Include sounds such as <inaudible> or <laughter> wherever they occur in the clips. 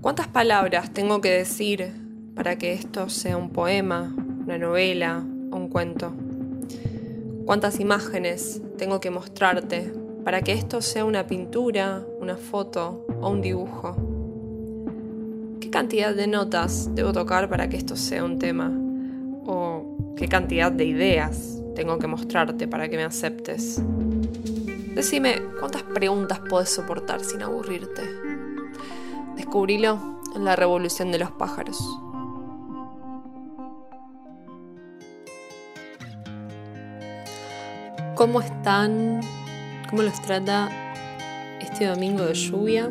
¿Cuántas palabras tengo que decir para que esto sea un poema, una novela o un cuento? ¿Cuántas imágenes tengo que mostrarte para que esto sea una pintura, una foto o un dibujo? ¿Qué cantidad de notas debo tocar para que esto sea un tema? ¿O qué cantidad de ideas tengo que mostrarte para que me aceptes? Decime, ¿cuántas preguntas puedes soportar sin aburrirte? Descubrilo en la revolución de los pájaros. ¿Cómo están? ¿Cómo los trata este domingo de lluvia?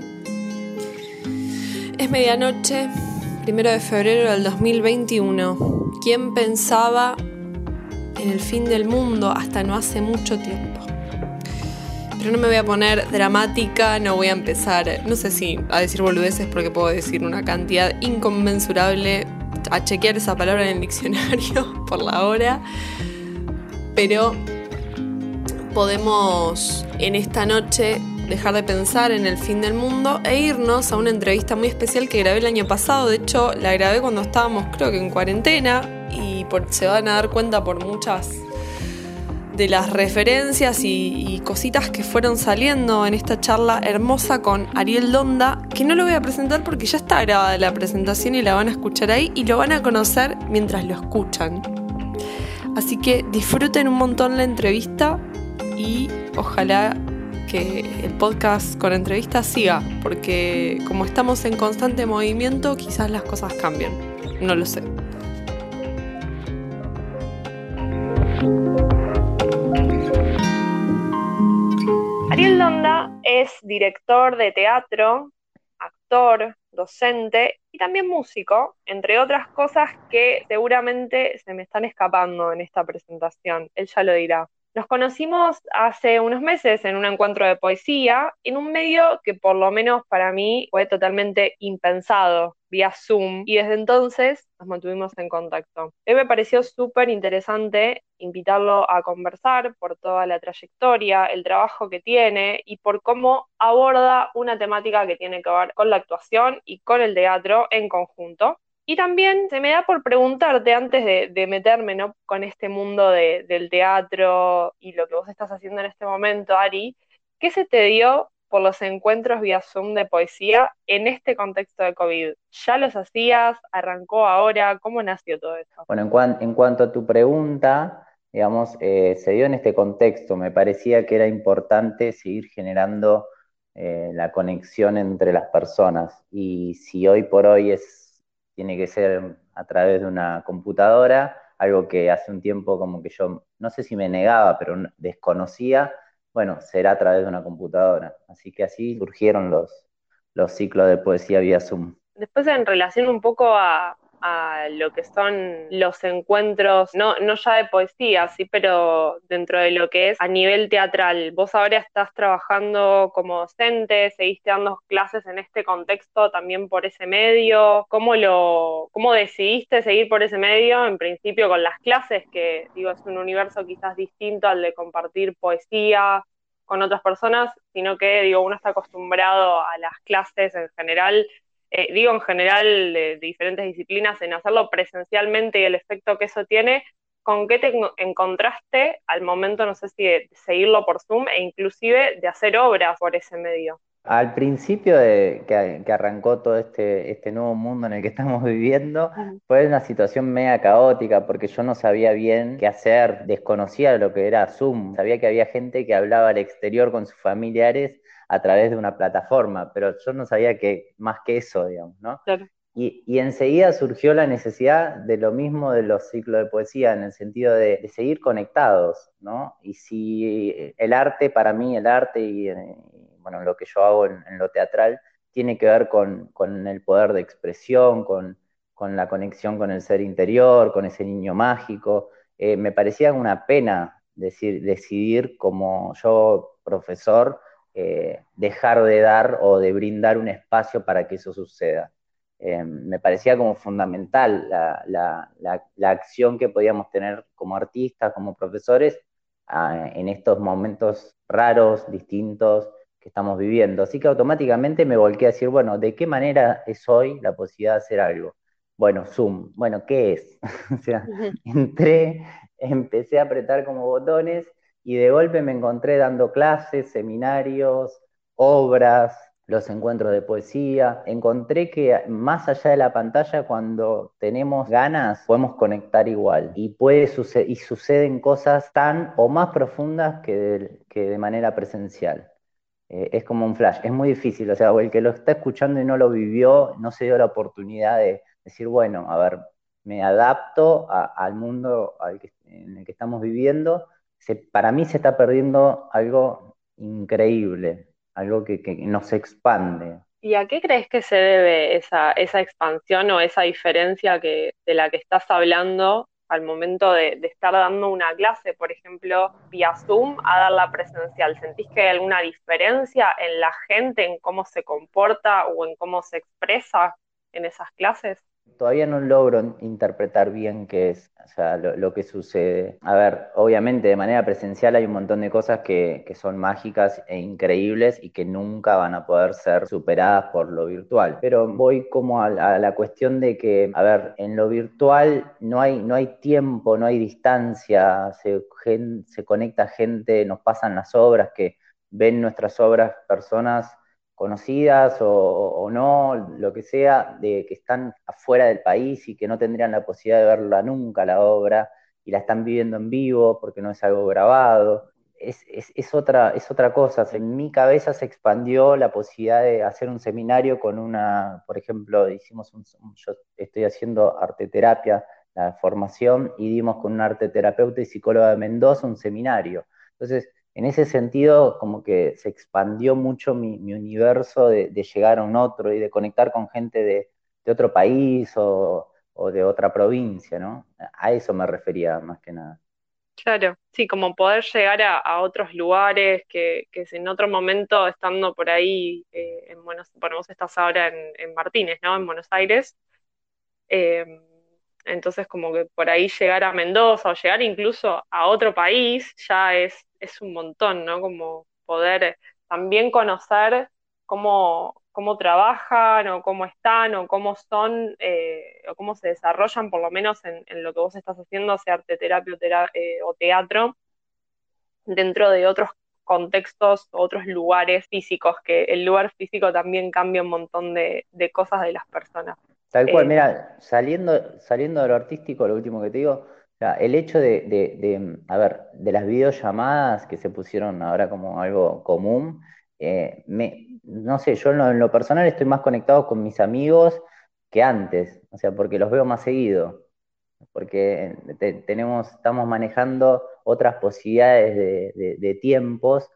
Es medianoche, primero de febrero del 2021. ¿Quién pensaba en el fin del mundo hasta no hace mucho tiempo? Pero no me voy a poner dramática, no voy a empezar, no sé si a decir boludeces porque puedo decir una cantidad inconmensurable a chequear esa palabra en el diccionario <laughs> por la hora. Pero podemos en esta noche dejar de pensar en el fin del mundo e irnos a una entrevista muy especial que grabé el año pasado. De hecho, la grabé cuando estábamos creo que en cuarentena y se van a dar cuenta por muchas de las referencias y, cositas que fueron saliendo en esta charla hermosa con Ariel Donda, que no lo voy a presentar porque ya está grabada la presentación y la van a escuchar ahí y lo van a conocer mientras lo escuchan. Así que disfruten un montón la entrevista y ojalá que el podcast con entrevistas siga, porque como estamos en constante movimiento, quizás las cosas cambien. No lo sé. Ariel Donda es director de teatro, actor, docente y también músico, entre otras cosas que seguramente se me están escapando en esta presentación. Él ya lo dirá. Nos conocimos hace unos meses en un encuentro de poesía, en un medio que por lo menos para mí fue totalmente impensado, vía Zoom, y desde entonces nos mantuvimos en contacto. A me pareció súper interesante invitarlo a conversar por toda la trayectoria, el trabajo que tiene y por cómo aborda una temática que tiene que ver con la actuación y con el teatro en conjunto. Y también se me da por preguntarte, antes de, meterme ¿no? con este mundo del teatro y lo que vos estás haciendo en este momento, Ari, ¿qué se te dio por los encuentros vía Zoom de poesía en este contexto de COVID? ¿Ya los hacías? ¿Arrancó ahora? ¿Cómo nació todo esto? Bueno, en, en cuanto a tu pregunta, digamos, eh, se dio en este contexto. Me parecía que era importante seguir generando eh, la conexión entre las personas. Y si hoy por hoy es tiene que ser a través de una computadora, algo que hace un tiempo como que yo, no sé si me negaba, pero desconocía, bueno, será a través de una computadora. Así que así surgieron los, los ciclos de poesía vía Zoom. Después en relación un poco a, a lo que son los encuentros, no, no ya de poesía, sí, pero dentro de lo que es a nivel teatral. Vos ahora estás trabajando como docente, seguiste dando clases en este contexto también por ese medio. ¿Cómo lo, cómo decidiste seguir por ese medio? En principio con las clases, que digo, es un universo quizás distinto al de compartir poesía con otras personas, sino que digo, uno está acostumbrado a las clases en general eh, digo en general de, diferentes disciplinas, en hacerlo presencialmente y el efecto que eso tiene, ¿con qué te encontraste al momento, no sé si de seguirlo por Zoom e inclusive de hacer obras por ese medio? Al principio de que, arrancó todo este, este nuevo mundo en el que <laughs> estamos viviendo, fue una situación media caótica porque yo no sabía bien qué hacer, desconocía lo que era Zoom, sabía que había gente que hablaba al exterior con sus familiares a través de una plataforma, pero yo no sabía que más que eso, digamos, ¿no? Y, enseguida surgió la necesidad de lo mismo de los ciclos de poesía, en el sentido de, seguir conectados, ¿no? Y si el arte, para mí, el arte y, bueno, lo que yo hago en, lo teatral, tiene que ver con, el poder de expresión, con, la conexión con el ser interior, con ese niño mágico, eh, me parecía una pena decir, decidir como yo, profesor, eh, dejar de dar o de brindar un espacio para que eso suceda. Eh, me parecía como fundamental la, acción que podíamos tener como artistas, como profesores, ah, en estos momentos raros, distintos, que estamos viviendo. Así que automáticamente me volqué a decir, bueno, ¿de qué manera es hoy la posibilidad de hacer algo? Bueno, Zoom, bueno, ¿qué es? <laughs> o sea, entré, empecé a apretar como botones y de golpe me encontré dando clases, seminarios, obras, los encuentros de poesía. Encontré que más allá de la pantalla, cuando tenemos ganas, podemos conectar igual. Y puede suceder, y suceden cosas tan o más profundas que de, que de manera presencial. Eh, es como un flash, es muy difícil. O sea, el que lo está escuchando y no lo vivió, no se dio la oportunidad de decir, bueno, a ver, me adapto al mundo en el que estamos viviendo. Para mí se está perdiendo algo increíble algo que, nos expande. ¿Y a qué crees que se debe esa, esa expansión o esa diferencia que, de la que estás hablando al momento de, estar dando una clase, por ejemplo, vía Zoom, a darla presencial? ¿Sentís que hay alguna diferencia en la gente, en cómo se comporta o en cómo se expresa en esas clases? Todavía no logro interpretar bien qué es, o sea, lo, que sucede. A ver, obviamente de manera presencial hay un montón de cosas que, son mágicas e increíbles y que nunca van a poder ser superadas por lo virtual. Pero voy como a, la cuestión de que, a ver, en lo virtual no hay, no hay tiempo, no hay distancia, se, se conecta gente, nos pasan las obras que ven nuestras obras personas conocidas o, no, lo que sea, de que están afuera del país y que no tendrían la posibilidad de verla nunca la obra y la están viviendo en vivo porque no es algo grabado. Es, otra, es otra cosa. En mi cabeza se expandió la posibilidad de hacer un seminario con una, por ejemplo, hicimos un, yo estoy haciendo arte terapia, la formación, y dimos con un arte terapeuta y psicóloga de Mendoza un seminario. Entonces, en ese sentido, como que se expandió mucho mi, universo de, llegar a un otro y de conectar con gente de, otro país o, de otra provincia, ¿no? A eso me refería más que nada. Claro, sí, como poder llegar a, otros lugares que, que, en otro momento, estando por ahí, eh, en Buenos, bueno, vos estás ahora en, Martínez, ¿no? En Buenos Aires. Eh, entonces, como que por ahí llegar a Mendoza o llegar incluso a otro país ya es, es un montón, ¿no? Como poder también conocer cómo, cómo trabajan o cómo están o cómo son eh, o cómo se desarrollan, por lo menos en, lo que vos estás haciendo, sea arte terapia eh, o teatro, dentro de otros contextos, otros lugares físicos, que el lugar físico también cambia un montón de cosas de las personas. Tal cual, eh, mira, saliendo, saliendo de lo artístico, lo último que te digo, el hecho de, a ver, de las videollamadas que se pusieron ahora como algo común, eh, me, no sé, yo en lo, personal estoy más conectado con mis amigos que antes, o sea, porque los veo más seguido, porque tenemos, estamos manejando otras posibilidades de, de, tiempos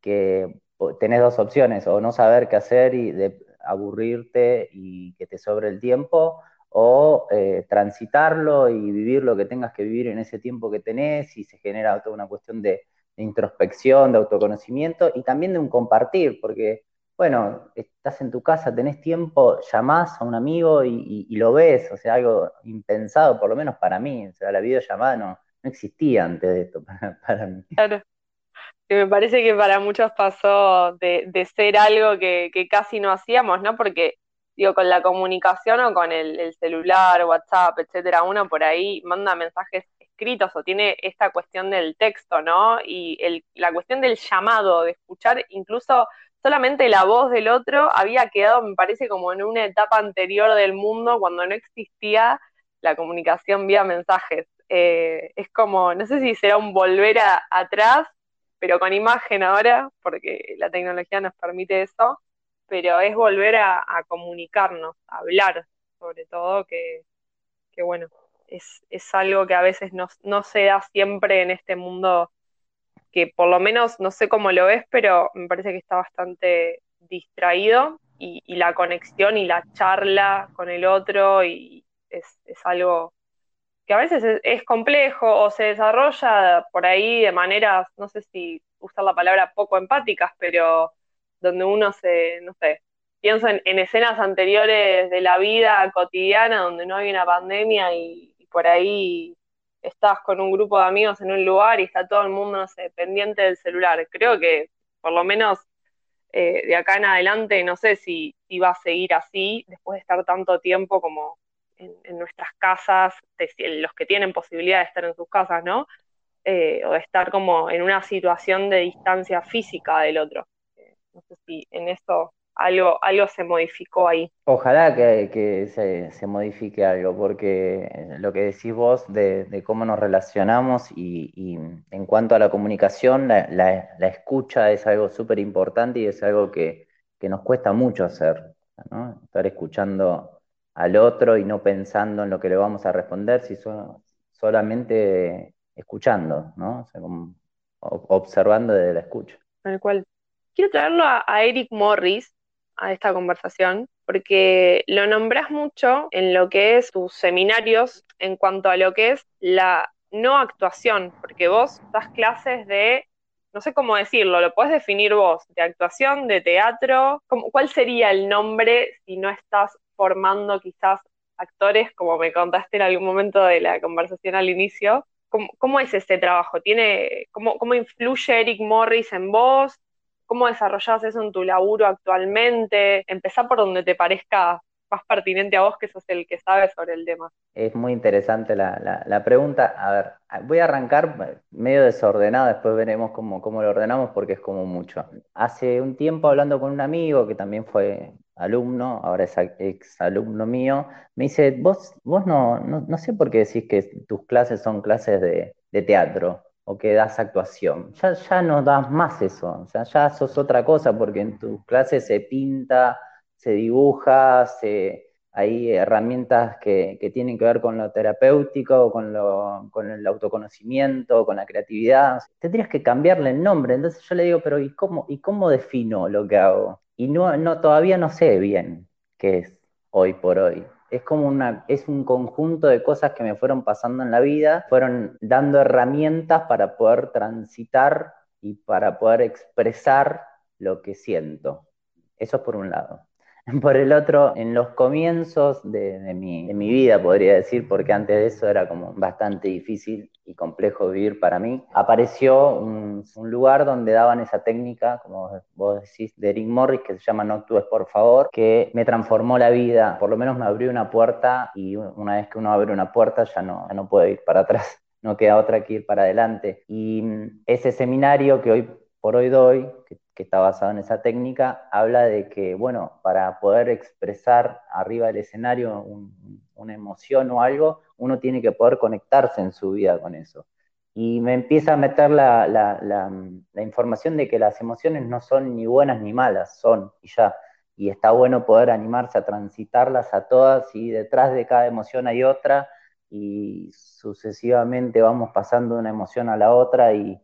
que tenés dos opciones, o no saber qué hacer y de, aburrirte y que te sobre el tiempo, o eh, transitarlo y vivir lo que tengas que vivir en ese tiempo que tenés y se genera toda una cuestión de, introspección, de autoconocimiento y también de un compartir, porque, bueno, estás en tu casa, tenés tiempo, llamás a un amigo y, lo ves, o sea, algo impensado, por lo menos para mí, o sea, la videollamada no, no existía antes de esto <laughs> para, mí. Claro que me parece que para muchos pasó de, ser algo que, casi no hacíamos, ¿no? Porque, digo, con la comunicación o con el, celular, WhatsApp, etcétera, uno por ahí manda mensajes escritos o tiene esta cuestión del texto, ¿no? Y la cuestión del llamado, de escuchar incluso solamente la voz del otro había quedado, me parece, como en una etapa anterior del mundo cuando no existía la comunicación vía mensajes. Eh, es como, no sé si será un volver atrás pero con imagen ahora, porque la tecnología nos permite eso, pero es volver a, comunicarnos, a hablar, sobre todo, que, bueno, es, algo que a veces no, se da siempre en este mundo, que por lo menos no sé cómo lo ves, pero me parece que está bastante distraído y, la conexión y la charla con el otro y es, es algo que a veces es, complejo o se desarrolla por ahí de maneras, no sé si usar la palabra poco empáticas, pero donde uno se, no sé, pienso en, escenas anteriores de la vida cotidiana donde no hay una pandemia y, por ahí estás con un grupo de amigos en un lugar y está todo el mundo, no sé, pendiente del celular. Creo que por lo menos eh, de acá en adelante, no sé si, va a seguir así, después de estar tanto tiempo como en, nuestras casas, los que tienen posibilidad de estar en sus casas, ¿no? Eh, o de estar como en una situación de distancia física del otro. Eh, no sé si en eso algo, algo se modificó ahí. Ojalá que, se, modifique algo, porque lo que decís vos de, cómo nos relacionamos y, en cuanto a la comunicación, la, escucha es algo súper importante y es algo que, nos cuesta mucho hacer, ¿no? Estar escuchando al otro y no pensando en lo que le vamos a responder, si solamente escuchando, ¿no? observando desde la escucha. Tal cual. Quiero traerlo a Eric Morris, a esta conversación, porque lo nombras mucho en lo que es tus seminarios en cuanto a lo que es la no actuación, porque vos das clases de, no sé cómo decirlo, lo puedes definir vos, de actuación, de teatro, ¿cuál sería el nombre si no estás formando quizás actores, como me contaste en algún momento de la conversación al inicio? ¿Cómo, es ese trabajo? ¿Tiene, cómo, ¿Cómo influye Eric Morris en vos? Cómo desarrollas eso en tu laburo actualmente, empezá por donde te parezca más pertinente a vos, que sos el que sabe sobre el tema. Es muy interesante la, pregunta. A ver, voy a arrancar medio desordenado, después veremos cómo, cómo lo ordenamos porque es como mucho. Hace un tiempo hablando con un amigo que también fue alumno, ahora es ex alumno mío, me dice, vos, vos no, no, sé por qué decís que tus clases son clases de teatro o que das actuación. Ya, ya no das más eso, o sea, ya sos otra cosa porque en tus clases se pinta, se dibuja, hay herramientas que, tienen que ver con lo terapéutico, con, lo, con el autoconocimiento, con la creatividad. Tendrías que cambiarle el nombre. Entonces yo le digo, pero ¿y cómo, y cómo defino lo que hago? Y no, no, todavía no sé bien qué es hoy por hoy es como una, es un conjunto de cosas que me fueron pasando en la vida, fueron dando herramientas para poder transitar y para poder expresar lo que siento. Eso es por un lado. <laughs> Por el otro, en los comienzos de, mi, vida, podría decir, porque antes de eso era como bastante difícil y complejo vivir para mí, apareció un, lugar donde daban esa técnica, como vos decís, de Eric Morris, que se llama No actúes por favor, que me transformó la vida, por lo menos me abrió una puerta y una vez que uno abre una puerta ya no, ya no puede ir para atrás, <laughs> no queda otra que ir para adelante. Y ese seminario que hoy por hoy doy, que que está basado en esa técnica, habla de que, bueno, para poder expresar arriba del escenario una emoción o algo, uno tiene que poder conectarse en su vida con eso. Y me empieza a meter la, la, información de que las emociones no son ni buenas ni malas, son y ya. Y está bueno poder animarse a transitarlas a todas y detrás de cada emoción hay otra y sucesivamente vamos pasando de una emoción a la otra y,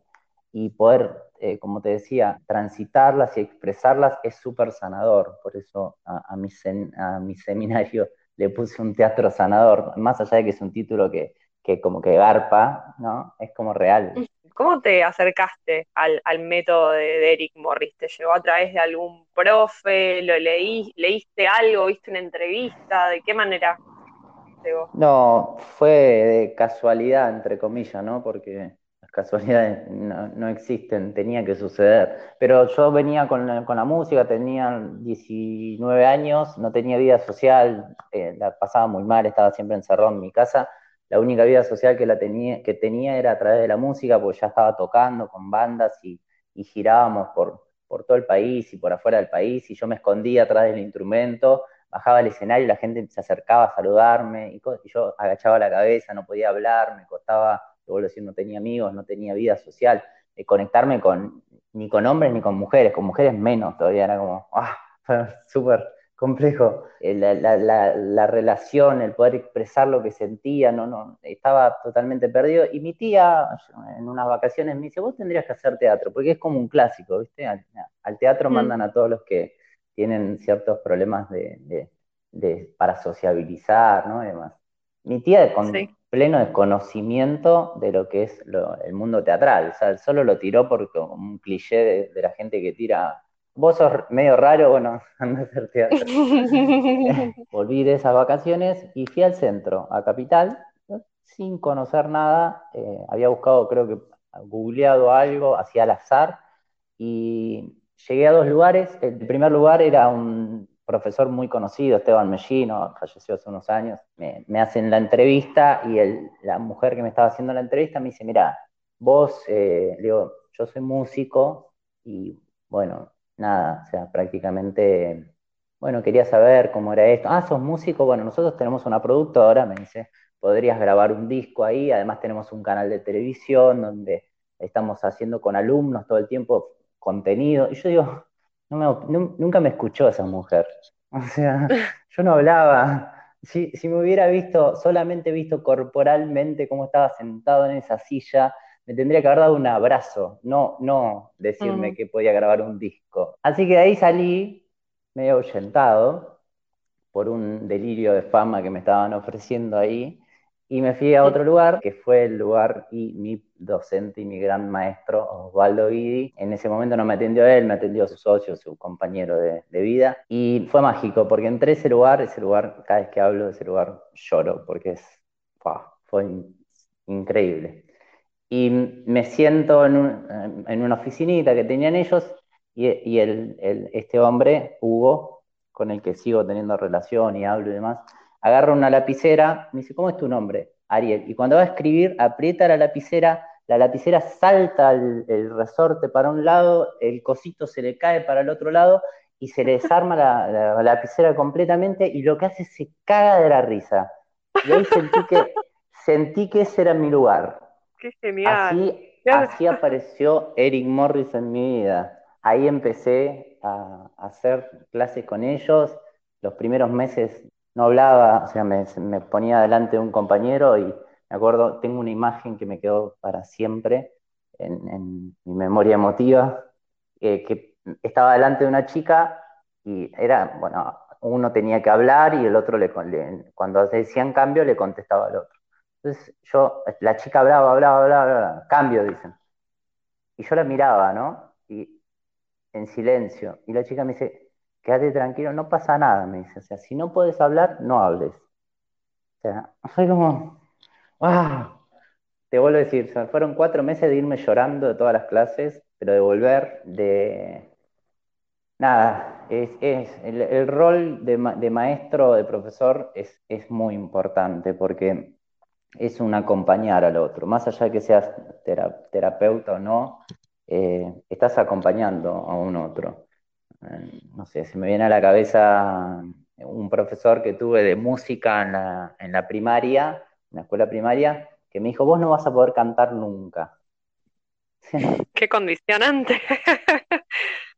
y poder eh, como te decía, transitarlas y expresarlas es súper sanador. Por eso a, mi a mi seminario <laughs> le puse un teatro sanador, más allá de que es un título que, como que garpa, ¿no? Es como real. ¿Cómo te acercaste al, método de, Eric Morris? ¿Te llegó a través de algún profe? ¿Lo leí, leíste algo? ¿Viste una entrevista? ¿De qué manera llegó? No, fue de casualidad, entre comillas, ¿no? Porque casualidades no, existen, tenía que suceder. Pero yo venía con la, música, tenía 19 años, no tenía vida social, eh, la pasaba muy mal, estaba siempre encerrado en mi casa. La única vida social que, tenía, era a través de la música, porque ya estaba tocando con bandas y, girábamos por, todo el país y por afuera del país, y yo me escondía atrás del instrumento, bajaba al escenario y la gente se acercaba a saludarme, y yo agachaba la cabeza, no podía hablar, me costaba vuelvo a decir, no tenía amigos, no tenía vida social, conectarme con, ni con hombres ni con mujeres, con mujeres menos todavía, era como, ah, <laughs> súper complejo. Eh, la, relación, el poder expresar lo que sentía, no, no, estaba totalmente perdido. Y mi tía, en unas vacaciones, me dice, vos tendrías que hacer teatro, porque es como un clásico, ¿viste? Al, teatro mm. mandan a todos los que tienen ciertos problemas de, para sociabilizar, ¿no? Y demás. Mi tía, con, pleno desconocimiento de lo que es el mundo teatral. O sea, solo lo tiró porque un cliché de, la gente que tira, vos sos medio raro, bueno, <laughs> anda a hacer teatro. <laughs> Volví de esas vacaciones y fui al centro, a Capital, sin conocer nada. Eh, había buscado, creo que, googleado algo, hacía al azar. Y llegué a dos lugares. El primer lugar era un profesor muy conocido, Esteban Mellino, falleció hace unos años. Me, hacen la entrevista y la mujer que me estaba haciendo la entrevista me dice, mira, vos, eh, yo soy músico y bueno, nada, o sea, prácticamente, bueno, quería saber cómo era esto. Ah, sos músico, bueno, nosotros tenemos una productora, me dice, podrías grabar un disco ahí, además tenemos un canal de televisión donde estamos haciendo con alumnos todo el tiempo contenido. Y yo digo, nunca me escuchó esa mujer. O sea, <laughs> yo no hablaba. Si, si, me hubiera visto, solamente visto corporalmente cómo estaba sentado en esa silla, me tendría que haber dado un abrazo, no, no decirme que podía grabar un disco. Así que de ahí salí medio ahuyentado por un delirio de fama que me estaban ofreciendo ahí y me fui a otro lugar, que fue el lugar y mi docente y mi gran maestro, Osvaldo Vidi. En ese momento no me atendió él, me atendió su socio, su compañero de, vida. Y fue mágico, porque entré a ese lugar, ese lugar, cada vez que hablo de ese lugar lloro, porque es, fue increíble. Y me siento en, una oficinita que tenían ellos y, el, este hombre, Hugo, con el que sigo teniendo relación y hablo y demás, agarra una lapicera, me dice, ¿cómo es tu nombre? Ariel. Y cuando va a escribir, aprieta la lapicera, la lapicera salta el, resorte para un lado, el cosito se le cae para el otro lado y se le desarma la, lapicera completamente y lo que hace es se caga de la risa. Y ahí sentí que, sentí que ese era mi lugar. Qué genial. Así, así apareció Eric Morris en mi vida. Ahí empecé a hacer clases con ellos. Los primeros meses no hablaba, o sea, me, ponía delante de un compañero y me acuerdo, tengo una imagen que me quedó para siempre en, mi memoria emotiva, que estaba delante de una chica y era, bueno, uno tenía que hablar y el otro le, cuando decían cambio le contestaba al otro. Entonces yo, la chica hablaba, hablaba, hablaba, hablaba, cambio, dicen. Y yo la miraba, ¿no? Y en silencio. Y la chica me dice, quédate tranquilo, no pasa nada, me dice. O sea, si no puedes hablar, no hables. O sea, <laughs> fue como, ¡wow! Te vuelvo a decir, fueron cuatro meses de irme llorando de todas las clases, pero de volver de... Nada, es, el, rol de, maestro, de profesor, es, es muy importante porque es un acompañar al otro. Más allá de que seas terapeuta o no, eh, estás acompañando a un otro no sé, se me viene a la cabeza un profesor que tuve de música en la, primaria, en la escuela primaria, que me dijo, vos no vas a poder cantar nunca. <laughs> Qué condicionante. <laughs>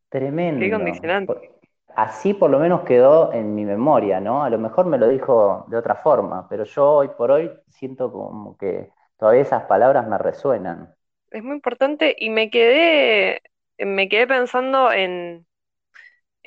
Tremendo. Qué condicionante. Así por lo menos quedó en mi memoria, ¿no? A lo mejor me lo dijo de otra forma, pero yo hoy por hoy siento como que todavía esas palabras me resuenan. Es muy importante y me quedé, me quedé pensando en,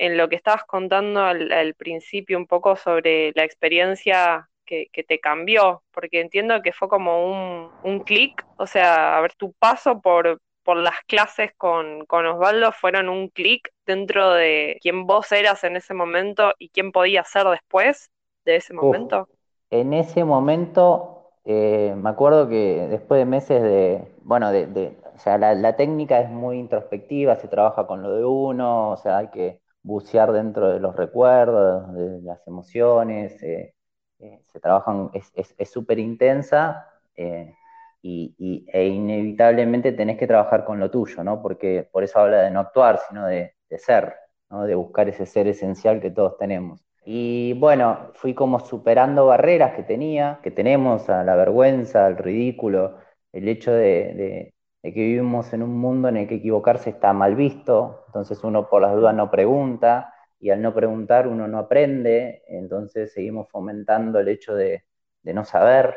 en lo que estabas contando al, principio un poco sobre la experiencia que, te cambió, porque entiendo que fue como un, un clic, o sea, a ver, tu paso por, por las clases con, Osvaldo fueron un clic dentro de quién vos eras en ese momento y quién podía ser después de ese momento. en ese momento, eh, me acuerdo que después de meses de, bueno, de, o sea, la, la técnica es muy introspectiva, se trabaja con lo de uno, o sea, hay que bucear dentro de los recuerdos, de las emociones, eh, eh, se trabajan, es súper intensa eh, y, e inevitablemente tenés que trabajar con lo tuyo, ¿no? Porque por eso habla de no actuar, sino de, ser, ¿no? de buscar ese ser esencial que todos tenemos. Y bueno, fui como superando barreras que tenía, que tenemos, a la vergüenza, al ridículo, el hecho de de que vivimos en un mundo en el que equivocarse está mal visto, entonces uno por las dudas no pregunta, y al no preguntar uno no aprende, entonces seguimos fomentando el hecho de, de no saber,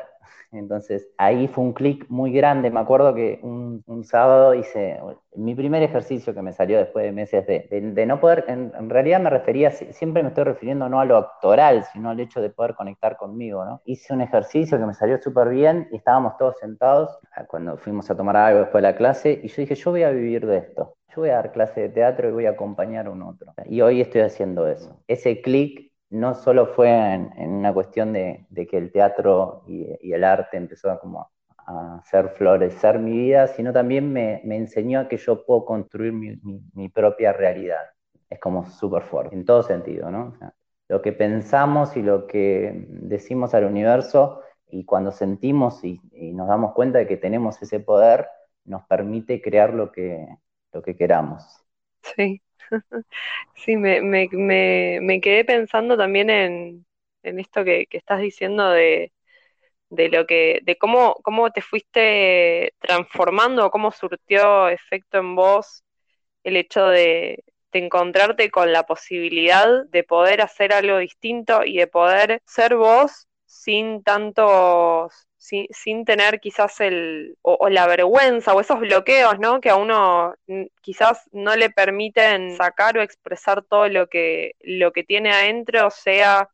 entonces ahí fue un clic muy grande. Me acuerdo que un, sábado hice mi primer ejercicio que me salió después de meses de, no poder, en, realidad me refería, siempre me estoy refiriendo no a lo actoral, sino al hecho de poder conectar conmigo. Hice un ejercicio que me salió súper bien y estábamos todos sentados cuando fuimos a tomar algo después de la clase y yo dije, yo voy a vivir de esto. Yo voy a dar clase de teatro y voy a acompañar a un otro. Y hoy estoy haciendo eso. Ese clic no solo fue en, una cuestión de, que el teatro y, el arte empezó a, como hacer florecer mi vida, sino también me, enseñó a que yo puedo construir mi, propia realidad. Es como súper fuerte, en todo sentido, ¿no? lo que pensamos y lo que decimos al universo y cuando sentimos y, nos damos cuenta de que tenemos ese poder, nos permite crear lo que, lo que queramos. Sí, <laughs> sí, me, me, quedé pensando también en, esto que, estás diciendo de, de lo que, de cómo, cómo te fuiste transformando, cómo surtió efecto en vos el hecho de, encontrarte con la posibilidad de poder hacer algo distinto y de poder ser vos sin tantos, sin, tener quizás el, o, la vergüenza o esos bloqueos, ¿no? Que a uno quizás no le permiten sacar o expresar todo lo que, lo que tiene adentro, sea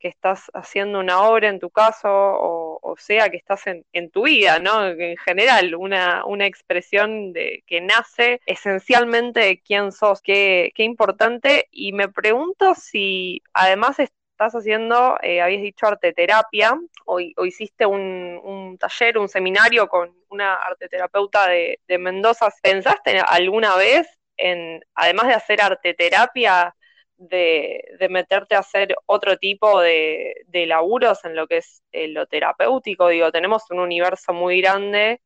que estás haciendo una obra en tu caso o, sea que estás en, tu vida, ¿no? En general, una, una expresión de, que nace esencialmente de quién sos, qué, qué importante. Y me pregunto si además estás haciendo, eh, habías dicho arte terapia, o, hiciste un, taller, un seminario con una arteterapeuta de, de Mendoza. ¿Pensaste alguna vez en, además de hacer arte terapia, de, meterte a hacer otro tipo de, de, laburos en lo que es eh, lo terapéutico. Digo, tenemos un universo muy grande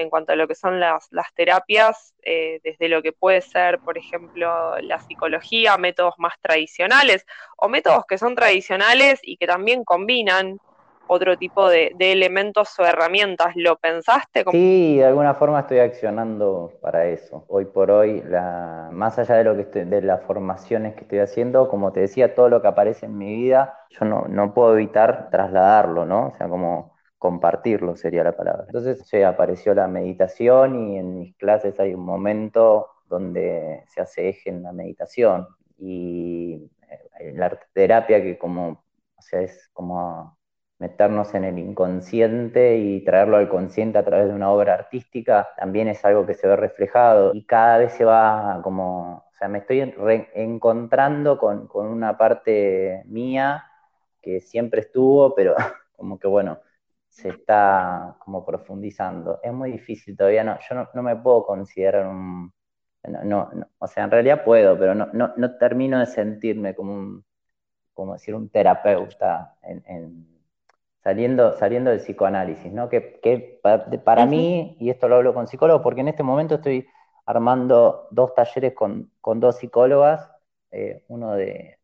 en cuanto a lo que son las, terapias, eh, desde lo que puede ser, por ejemplo, la psicología, métodos más tradicionales o métodos que son tradicionales y que también combinan otro tipo de, elementos o herramientas. ¿Lo pensaste? Sí, de alguna forma estoy accionando para eso. Hoy por hoy, más allá de, lo que de las formaciones que estoy haciendo, como te decía, todo lo que aparece en mi vida, yo no, no puedo evitar trasladarlo, ¿no? O sea, como compartirlo sería la palabra. Entonces, sí, apareció la meditación y en mis clases hay un momento donde se hace eje en la meditación y eh, la arte terapia que como, o sea, es como meternos en el inconsciente y traerlo al consciente a través de una obra artística, también es algo que se ve reflejado y cada vez se va como, o sea, me estoy encontrando con, una parte mía que siempre estuvo, pero <laughs> como que bueno, se está como profundizando. Es muy difícil todavía, no, yo no, me puedo considerar un, no, o sea, en realidad puedo, pero no, no, termino de sentirme como un, como decir, un terapeuta en saliendo, saliendo del psicoanálisis, ¿no? Que, para, mí, y esto lo hablo con psicólogos, porque en este momento estoy armando dos talleres con, dos psicólogas, eh, uno de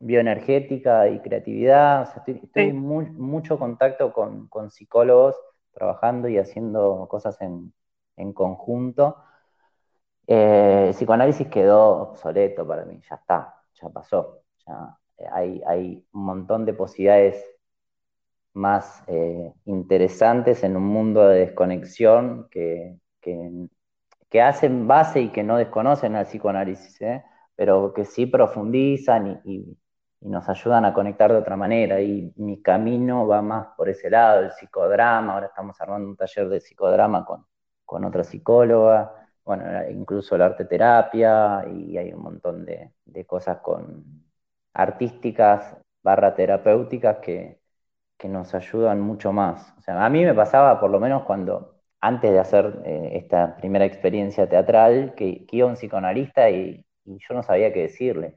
bioenergética y creatividad, estoy, en mucho contacto con, psicólogos trabajando y haciendo cosas en, conjunto. Eh, el psicoanálisis quedó obsoleto para mí, ya está, ya pasó. Ya hay, hay un montón de posibilidades más eh, interesantes en un mundo de desconexión que, que, hacen base y que no desconocen al psicoanálisis, ¿eh? pero que sí profundizan y, nos ayudan a conectar de otra manera. Y mi camino va más por ese lado, el psicodrama, ahora estamos armando un taller de psicodrama con, con otra psicóloga, bueno, incluso la arte terapia y hay un montón de, de cosas con artísticas barra terapéuticas que, que nos ayudan mucho más. O sea, a mí me pasaba, por lo menos cuando, antes de hacer eh, esta primera experiencia teatral, que, iba un psicoanalista y, yo no sabía qué decirle.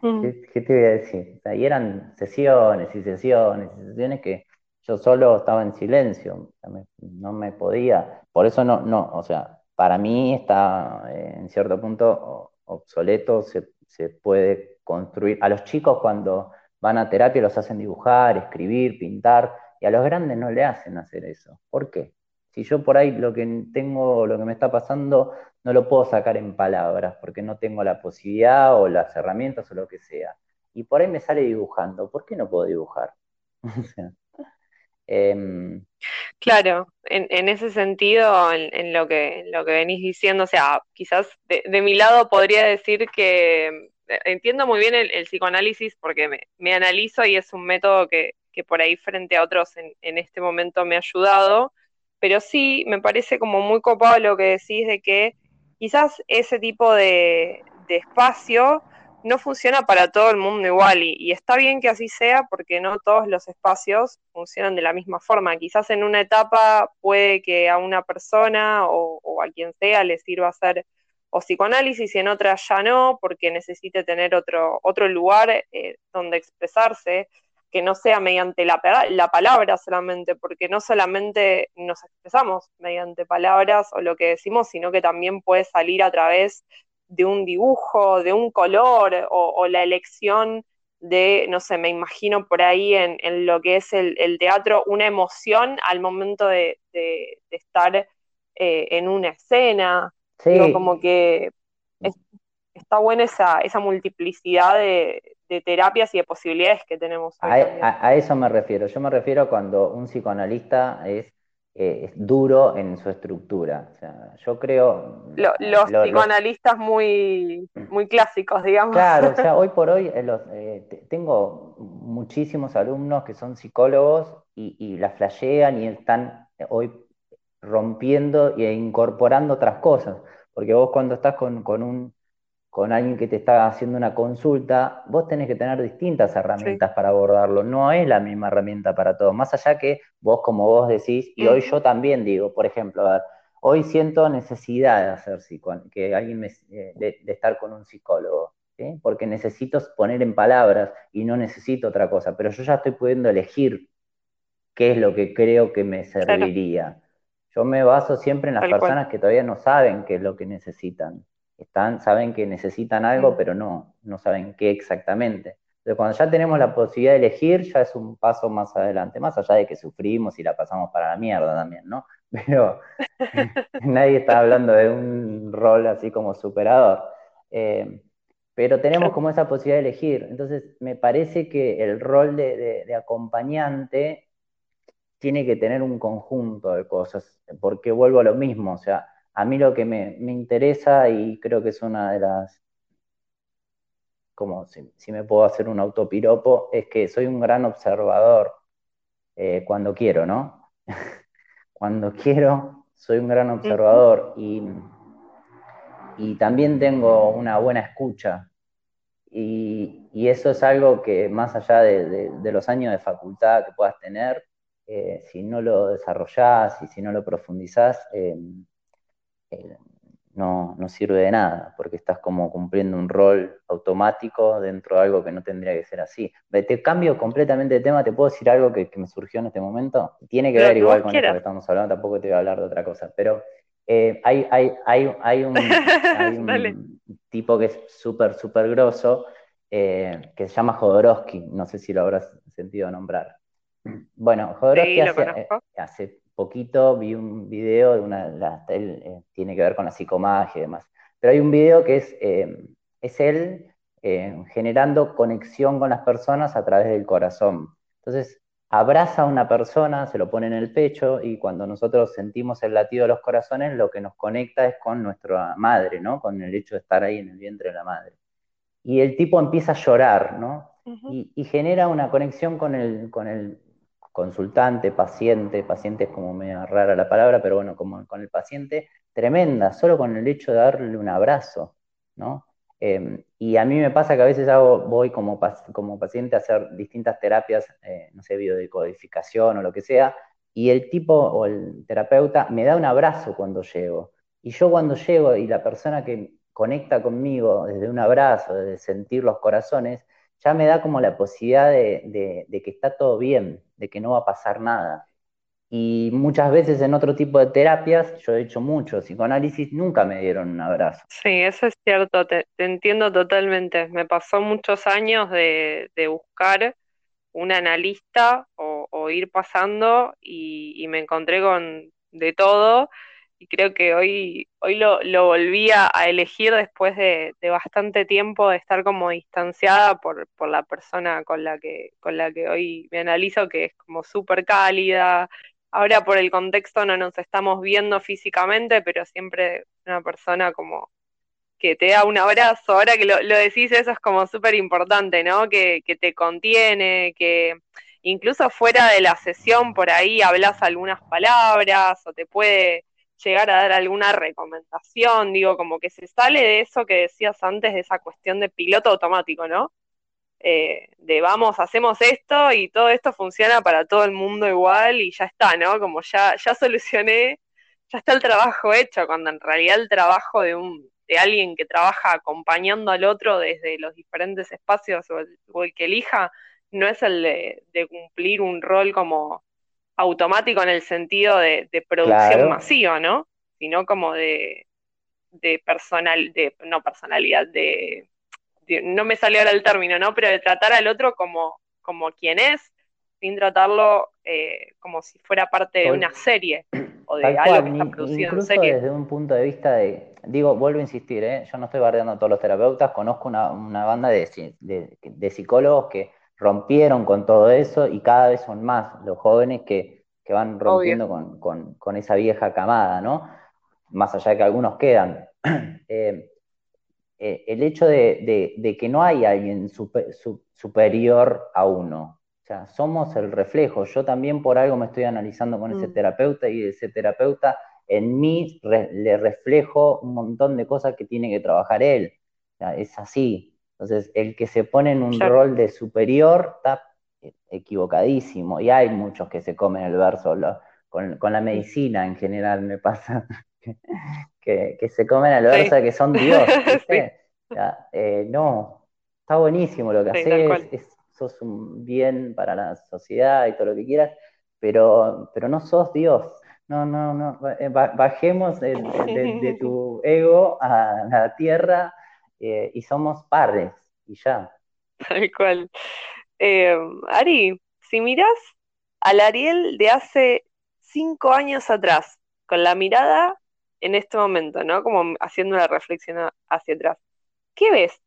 ¿Qué, te voy a decir? y eran sesiones y sesiones y sesiones que yo solo estaba en silencio, no me podía. Por eso no, no, o sea, para mí está eh, en cierto punto obsoleto, se, se puede construir. A los chicos cuando van a terapia, los hacen dibujar, escribir, pintar, y a los grandes no le hacen hacer eso. ¿Por qué? Si yo por ahí lo que tengo, lo que me está pasando, no lo puedo sacar en palabras, porque no tengo la posibilidad o las herramientas o lo que sea. Y por ahí me sale dibujando. ¿Por qué no puedo dibujar? <laughs> Em, claro, en, ese sentido, en, lo que, lo que venís diciendo, o sea, quizás de mi lado podría decir que entiendo muy bien el, psicoanálisis porque me, analizo y es un método que, por ahí frente a otros en, este momento me ha ayudado, pero sí me parece como muy copado lo que decís de que quizás ese tipo de, espacio no funciona para todo el mundo igual y, está bien que así sea porque no todos los espacios funcionan de la misma forma. Quizás en una etapa puede que a una persona o, a quien sea le sirva hacer o psicoanálisis y en otra ya no porque necesite tener otro, otro lugar eh, donde expresarse que no sea mediante la, la palabra solamente, porque no solamente nos expresamos mediante palabras o lo que decimos, sino que también puede salir a través de un dibujo, de un color o, la elección de, no sé, me imagino por ahí en, lo que es el, teatro, una emoción al momento de, estar eh, en una escena. Sí. como que está buena esa, esa multiplicidad de, terapias y de posibilidades que tenemos. a, eso me refiero. Yo me refiero cuando un psicoanalista es eh, es duro en su estructura. O sea, yo creo... los psicoanalistas muy, muy clásicos, digamos. Claro, o sea, <laughs> hoy por hoy eh, eh, tengo muchísimos alumnos que son psicólogos y, la flashean y están hoy rompiendo e incorporando otras cosas. Porque vos cuando estás con, con un con alguien que te está haciendo una consulta, vos tenés que tener distintas herramientas para abordarlo. No es la misma herramienta para todos. Más allá que vos, como vos decís, y hoy yo también digo, por ejemplo, a ver, hoy siento necesidad de hacer que alguien eh, de, estar con un psicólogo, porque necesito poner en palabras y no necesito otra cosa. Pero yo ya estoy pudiendo elegir qué es lo que creo que me serviría. Yo me baso siempre en las personas que todavía no saben qué es lo que necesitan están, saben que necesitan algo, pero no, no saben qué exactamente. Entonces, cuando ya tenemos la posibilidad de elegir, ya es un paso más adelante, más allá de que sufrimos y la pasamos para la mierda también, ¿no? <laughs> Pero <laughs> nadie está hablando de un rol así como superador. Eh, pero tenemos como esa posibilidad de elegir. Entonces, me parece que el rol de, de acompañante tiene que tener un conjunto de cosas, porque vuelvo a lo mismo, o sea, a mí lo que me, interesa y creo que es una de las, como si, me puedo hacer un autopiropo, es que soy un gran observador eh, cuando quiero, ¿no? <laughs> cuando quiero, soy un gran observador y, y también tengo una buena escucha. Y, eso es algo que más allá de, los años de facultad que puedas tener, eh, si no lo desarrollás y si no lo profundizás, eh, eh, no, no, sirve de nada, porque estás como cumpliendo un rol automático dentro de algo que no tendría que ser así. Te cambio completamente de tema, ¿te puedo decir algo que, me surgió en este momento? Tiene que ver igual con esto que estamos hablando, tampoco te voy a hablar de otra cosa, pero eh, hay, hay, hay, hay, un, <laughs> tipo que es súper, súper grosso, eh, que se llama Jodorowsky, no sé si lo habrás sentido nombrar. Bueno, Jodorowsky hace poquito vi un video de una, él eh, tiene que ver con la psicomagia y demás, pero hay un video que es, eh, es él eh, generando conexión con las personas a través del corazón. Entonces, abraza a una persona, se lo pone en el pecho y cuando nosotros sentimos el latido de los corazones, lo que nos conecta es con nuestra madre, ¿no? Con el hecho de estar ahí en el vientre de la madre. Y el tipo empieza a llorar, ¿no? y, y, genera una conexión con el, con el consultante, paciente, paciente es como medio rara la palabra, pero bueno, como con el paciente, tremenda, solo con el hecho de darle un abrazo, ¿no? Em, y a mí me pasa que a veces hago, voy como, como paciente a hacer distintas terapias, eh, no sé, biodecodificación o lo que sea, y el tipo o el terapeuta me da un abrazo cuando llego. Y yo cuando llego y la persona que conecta conmigo desde un abrazo, desde sentir los corazones, ya me da como la posibilidad de, que está todo bien, de que no va a pasar nada. Y muchas veces en otro tipo de terapias, yo he hecho mucho psicoanálisis, nunca me dieron un abrazo. Sí, eso es cierto, te, entiendo totalmente. Me pasó muchos años de, buscar un analista o, ir pasando y, me encontré con de todo y creo que hoy, hoy lo, lo volví a, elegir después de, bastante tiempo de estar como distanciada por, por, la persona con la, que, con la que hoy me analizo, que es como súper cálida. Ahora por el contexto no nos estamos viendo físicamente, pero siempre una persona como que te da un abrazo. Ahora que lo, lo decís, eso es como súper importante, ¿no? Que, que te contiene, que incluso fuera de la sesión por ahí hablas algunas palabras o te puede llegar a dar alguna recomendación, digo, como que se sale de eso que decías antes, de esa cuestión de piloto automático, ¿no? Eh, de vamos, hacemos esto y todo esto funciona para todo el mundo igual y ya está, ¿no? Como ya, ya solucioné, ya está el trabajo hecho, cuando en realidad el trabajo de, un, de alguien que trabaja acompañando al otro desde los diferentes espacios o el, que elija, no es el de, cumplir un rol como automático en el sentido de, producción masiva, ¿no? Sino como de, de personal, de, no personalidad, de no me salió ahora el término, ¿no? Pero de tratar al otro como, como quien es, sin tratarlo eh, como si fuera parte de una serie o de algo que está producido en serie. desde un punto de vista de, digo, vuelvo a insistir, ¿eh? yo no estoy bardeando a todos los terapeutas, conozco una, banda de, de, psicólogos que rompieron con todo eso y cada vez son más los jóvenes que, que van rompiendo con, con, con, esa vieja camada, ¿no? Más allá de que algunos quedan. <clears throat> Eh, eh, el hecho de, que no hay alguien superior a uno. O sea, somos el reflejo. Yo también por algo me estoy analizando con ese mm. terapeuta y ese terapeuta en mí le reflejo un montón de cosas que tiene que trabajar él. es así. Entonces, el que se pone en un rol de superior está equivocadísimo. Y hay muchos que se comen el verso. con, con, la medicina en general me pasa. <laughs> que, se comen a la que son Dios. <laughs> Eh, no, está buenísimo lo que haces, sos un bien para la sociedad y todo lo que quieras, pero, pero no sos Dios. No, no, no, eh, bajemos de, <laughs> tu ego a la tierra eh, y somos pares y ya. Tal cual. Ari, si miras al Ariel de hace cinco años atrás, con la mirada en este momento, ¿no? Como haciendo una reflexión hacia atrás. ¿Qué ves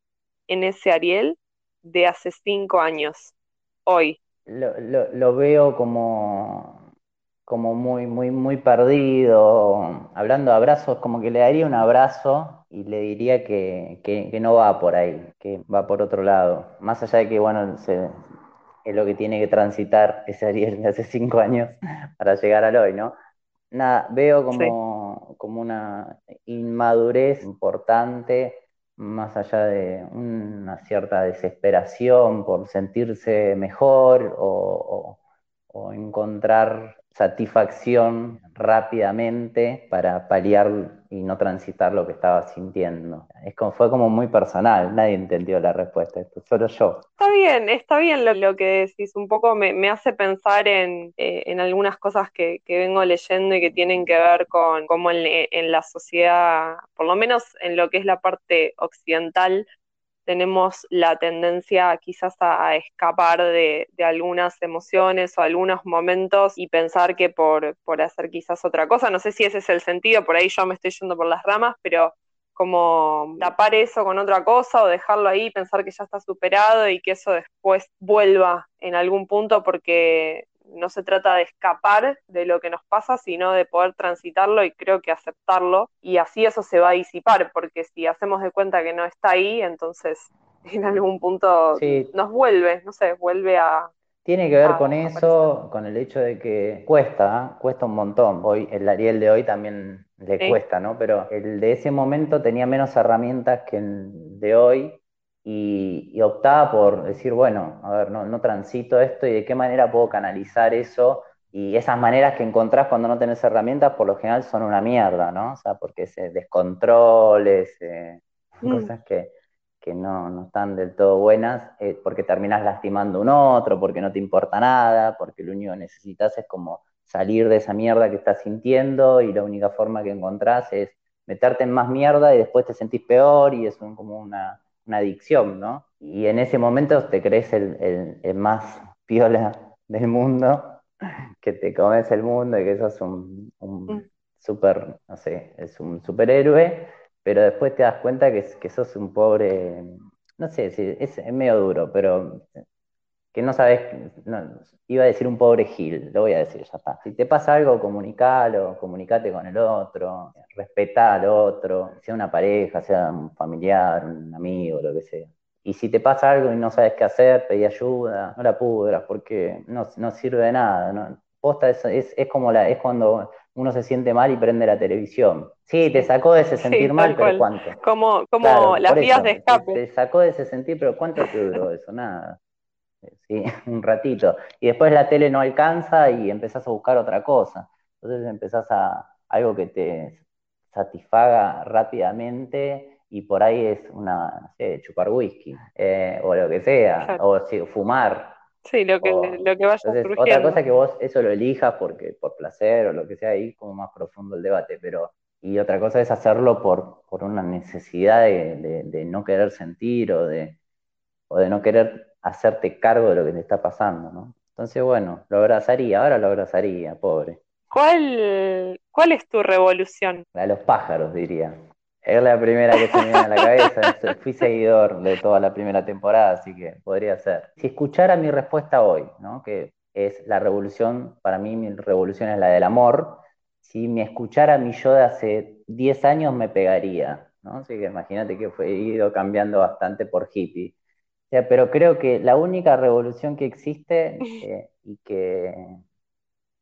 en ese Ariel de hace cinco años, hoy? Lo, veo como, como muy, muy, muy perdido. Hablando de abrazos, como que le daría un abrazo y le diría que, que, no va por ahí, que va por otro lado. Más allá de que, bueno, es lo que tiene que transitar ese Ariel de hace cinco años <laughs> para llegar al hoy, ¿no? Nada, veo como, como una inmadurez importante, más allá de una cierta desesperación por sentirse mejor o, o encontrar satisfacción rápidamente para paliar y no transitar lo que estaba sintiendo. Es como, fue como muy personal, nadie entendió la respuesta, solo yo. Está bien, está bien lo, que decís, un poco me, hace pensar en, eh, en algunas cosas que, que, vengo leyendo y que tienen que ver con cómo en la sociedad, por lo menos en lo que es la parte occidental, tenemos la tendencia quizás a, escapar de, algunas emociones o algunos momentos y pensar que por, por hacer quizás otra cosa, no sé si ese es el sentido, por ahí yo me estoy yendo por las ramas, pero como tapar eso con otra cosa o dejarlo ahí, pensar que ya está superado y que eso después vuelva en algún punto porque no se trata de escapar de lo que nos pasa, sino de poder transitarlo y creo que aceptarlo. Y así eso se va a disipar, porque si hacemos de cuenta que no está ahí, entonces <laughs> en algún punto nos vuelve, no sé, vuelve a... Tiene que ver con eso, con el hecho de que cuesta, ¿eh? cuesta un montón. Hoy, el Ariel de hoy también le cuesta, ¿no? Pero el de ese momento tenía menos herramientas que el de hoy y, optaba por decir, bueno, a ver, no, no, transito esto y de qué manera puedo canalizar eso. Y esas maneras que encontrás cuando no tenés herramientas, por lo general son una mierda, ¿no? O sea, porque se descontroles, eh, mm. cosas que, que no, no, están del todo buenas, eh, porque terminás lastimando a un otro, porque no te importa nada, porque lo único que necesitas es como salir de esa mierda que estás sintiendo y la única forma que encontrás es meterte en más mierda y después te sentís peor y es como una, una adicción, ¿no? Y en ese momento te crees el, más piola del mundo, que te comes el mundo y que sos un, un mm. super, no sé, es un superhéroe, pero después te das cuenta que, que sos un pobre, no sé, es, es medio duro, pero que no sabes, iba a decir un pobre Gil, lo voy a decir, ya está. Si te pasa algo, comunicalo, comunicate con el otro, respetá al otro, sea una pareja, sea un familiar, un amigo, lo que sea. Y si te pasa algo y no sabes qué hacer, pedí ayuda, no la pudras, porque no, no sirve de nada. ¿no? Posta es, es, como la, es cuando uno se siente mal y prende la televisión. Sí, te sacó de ese sentir mal, pero ¿cuánto? Como, como las vías de escape. Te sacó de ese sentir, pero ¿cuánto te duró eso? Nada. Sí, <laughs> un ratito. Y después la tele no alcanza y empezás a buscar otra cosa. Entonces empezás a algo que te satisfaga rápidamente y por ahí es una, no sé, chupar whisky eh, o lo que sea, o fumar. Sí, lo que, lo que vaya entonces, Otra cosa que vos eso lo elijas porque por placer o lo que sea, ahí como más profundo el debate, pero y otra cosa es hacerlo por, por una necesidad de, no querer sentir o de, o de no querer hacerte cargo de lo que te está pasando, ¿no? Entonces, bueno, lo abrazaría, ahora lo abrazaría, pobre. ¿Cuál, cuál es tu revolución? La de los pájaros, diría. Es la primera que se me viene a la cabeza. Fui seguidor de toda la primera temporada, así que podría ser. Si escuchara mi respuesta hoy, ¿no? que es la revolución, para mí mi revolución es la del amor, si me escuchara mi yo de hace 10 años me pegaría. ¿no? Así que imagínate que fue ido cambiando bastante por hippie. Sea, pero creo que la única revolución que existe <laughs> eh, y que,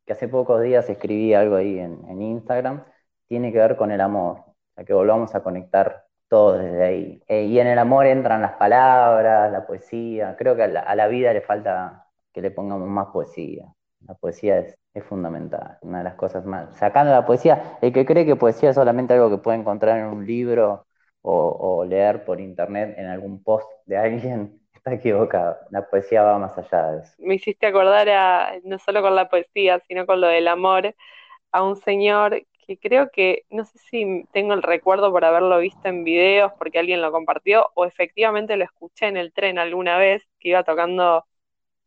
que, hace pocos días escribí algo ahí en, en Instagram, tiene que ver con el amor que volvamos a conectar todo desde ahí. Eh, y en el amor entran las palabras, la poesía. Creo que a la, vida le falta que le pongamos más poesía. La poesía es, fundamental, una de las cosas más. Sacando la poesía, el que cree que poesía es solamente algo que puede encontrar en un libro o, leer por internet en algún post de alguien, equivocado. La poesía va más allá de eso. Me hiciste acordar a, no solo con la poesía, sino con lo del amor, a un señor que creo que, no sé si tengo el recuerdo por haberlo visto en videos porque alguien lo compartió o efectivamente lo escuché en el tren alguna vez que iba tocando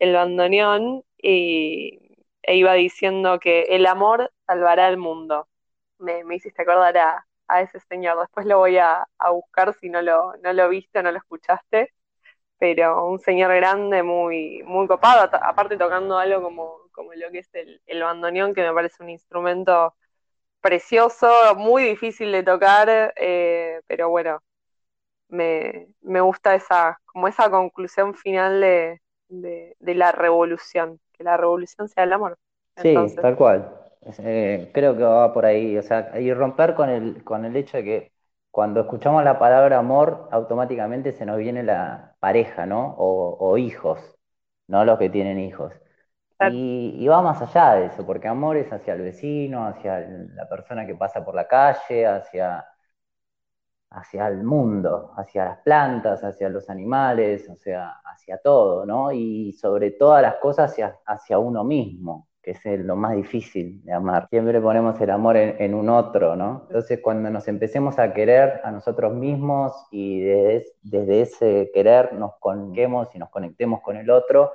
el bandoneón y, e iba diciendo que el amor salvará al mundo. Me, hiciste acordar a, ese señor. Después lo voy a, buscar si no lo, no lo viste o no lo escuchaste. Pero un señor grande, muy, muy copado, aparte tocando algo como, como lo que es el, el bandoneón, que me parece un instrumento precioso, muy difícil de tocar, eh, pero bueno, me, gusta esa, como esa conclusión final de, la revolución, que la revolución sea el amor. Sí, tal cual. Eh, creo que va por ahí, o sea, y romper con el, con el hecho de que cuando escuchamos la palabra amor, automáticamente se nos viene la pareja, ¿no? O, o hijos, ¿no? Los que tienen hijos. Y, va más allá de eso, porque amor es hacia el vecino, hacia la persona que pasa por la calle, hacia, hacia el mundo, hacia las plantas, hacia los animales, o sea, hacia todo, ¿no? Y sobre todas las cosas hacia, hacia uno mismo, que es lo más difícil de amar. Siempre ponemos el amor en, un otro, ¿no? Entonces, cuando nos empecemos a querer a nosotros mismos y desde, desde ese querer nos conquemos y nos conectemos con el otro,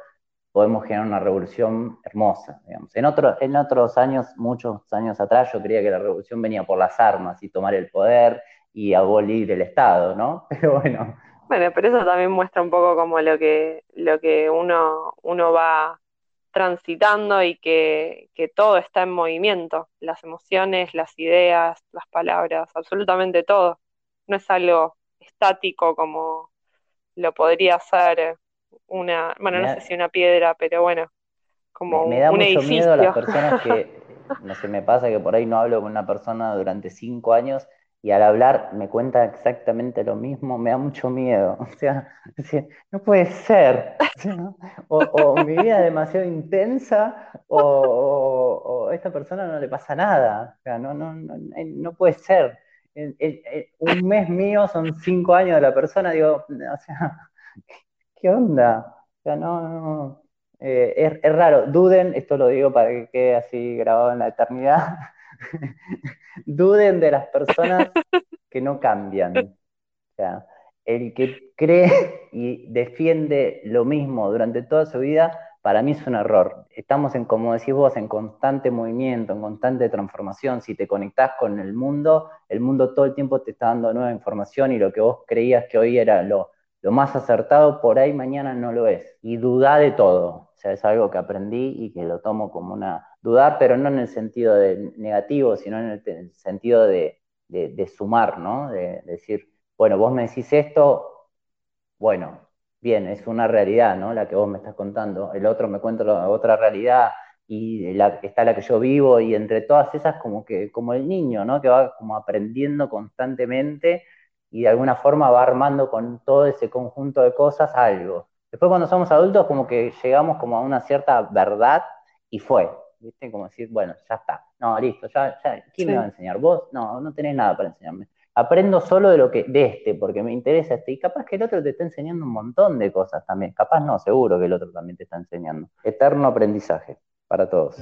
podemos generar una revolución hermosa. Digamos. En, otro, en otros años, muchos años atrás, yo creía que la revolución venía por las armas y tomar el poder y abolir el Estado, ¿no? <laughs> Pero bueno. Bueno, pero eso también muestra un poco como lo que, lo que uno, uno va transitando y que, que todo está en movimiento, las emociones, las ideas, las palabras, absolutamente todo. No es algo estático como lo podría ser una, bueno, no sé si una piedra, pero bueno, como me, da mucho miedo a las personas que, <laughs> no sé, me pasa que por ahí no hablo con una persona durante cinco años y al hablar me cuenta exactamente lo mismo, me da mucho miedo. <laughs> O sea, no puede ser. O, mi vida es demasiado intensa o, a esta persona no le pasa nada. O sea, no, no, no, no puede ser. un mes mío son cinco años de la persona, digo, o sea, <laughs> ¿qué onda? O sea, no, no. Eh, es, raro, duden, esto lo digo para que quede así grabado en la eternidad, <laughs> duden de las personas que no cambian. O sea, el que cree y defiende lo mismo durante toda su vida, para mí es un error. Estamos en, como decís vos, en constante movimiento, en constante transformación. Si te conectás con el mundo, el mundo todo el tiempo te está dando nueva información y lo que vos creías que hoy era lo, más acertado por ahí mañana no lo es. Y dudar de todo. O sea, es algo que aprendí y que lo tomo como una... Dudar, pero no en el sentido de negativo, sino en el, sentido de, sumar, ¿no? De, decir, bueno, vos me decís esto, bueno, bien, es una realidad, ¿no? La que vos me estás contando. El otro me cuenta otra realidad y está la que yo vivo y entre todas esas como que como el niño, ¿no? Que va como aprendiendo constantemente y de alguna forma va armando con todo ese conjunto de cosas algo. Después cuando somos adultos como que llegamos como a una cierta verdad y fue, ¿viste? Como decir, bueno, ya está, no, listo, ya, ya ¿quién me va a enseñar? ¿Vos? No, no tenés nada para enseñarme. Aprendo solo de lo que, de este, porque me interesa este, y capaz que el otro te está enseñando un montón de cosas también, capaz no, seguro que el otro también te está enseñando. Eterno aprendizaje para todos.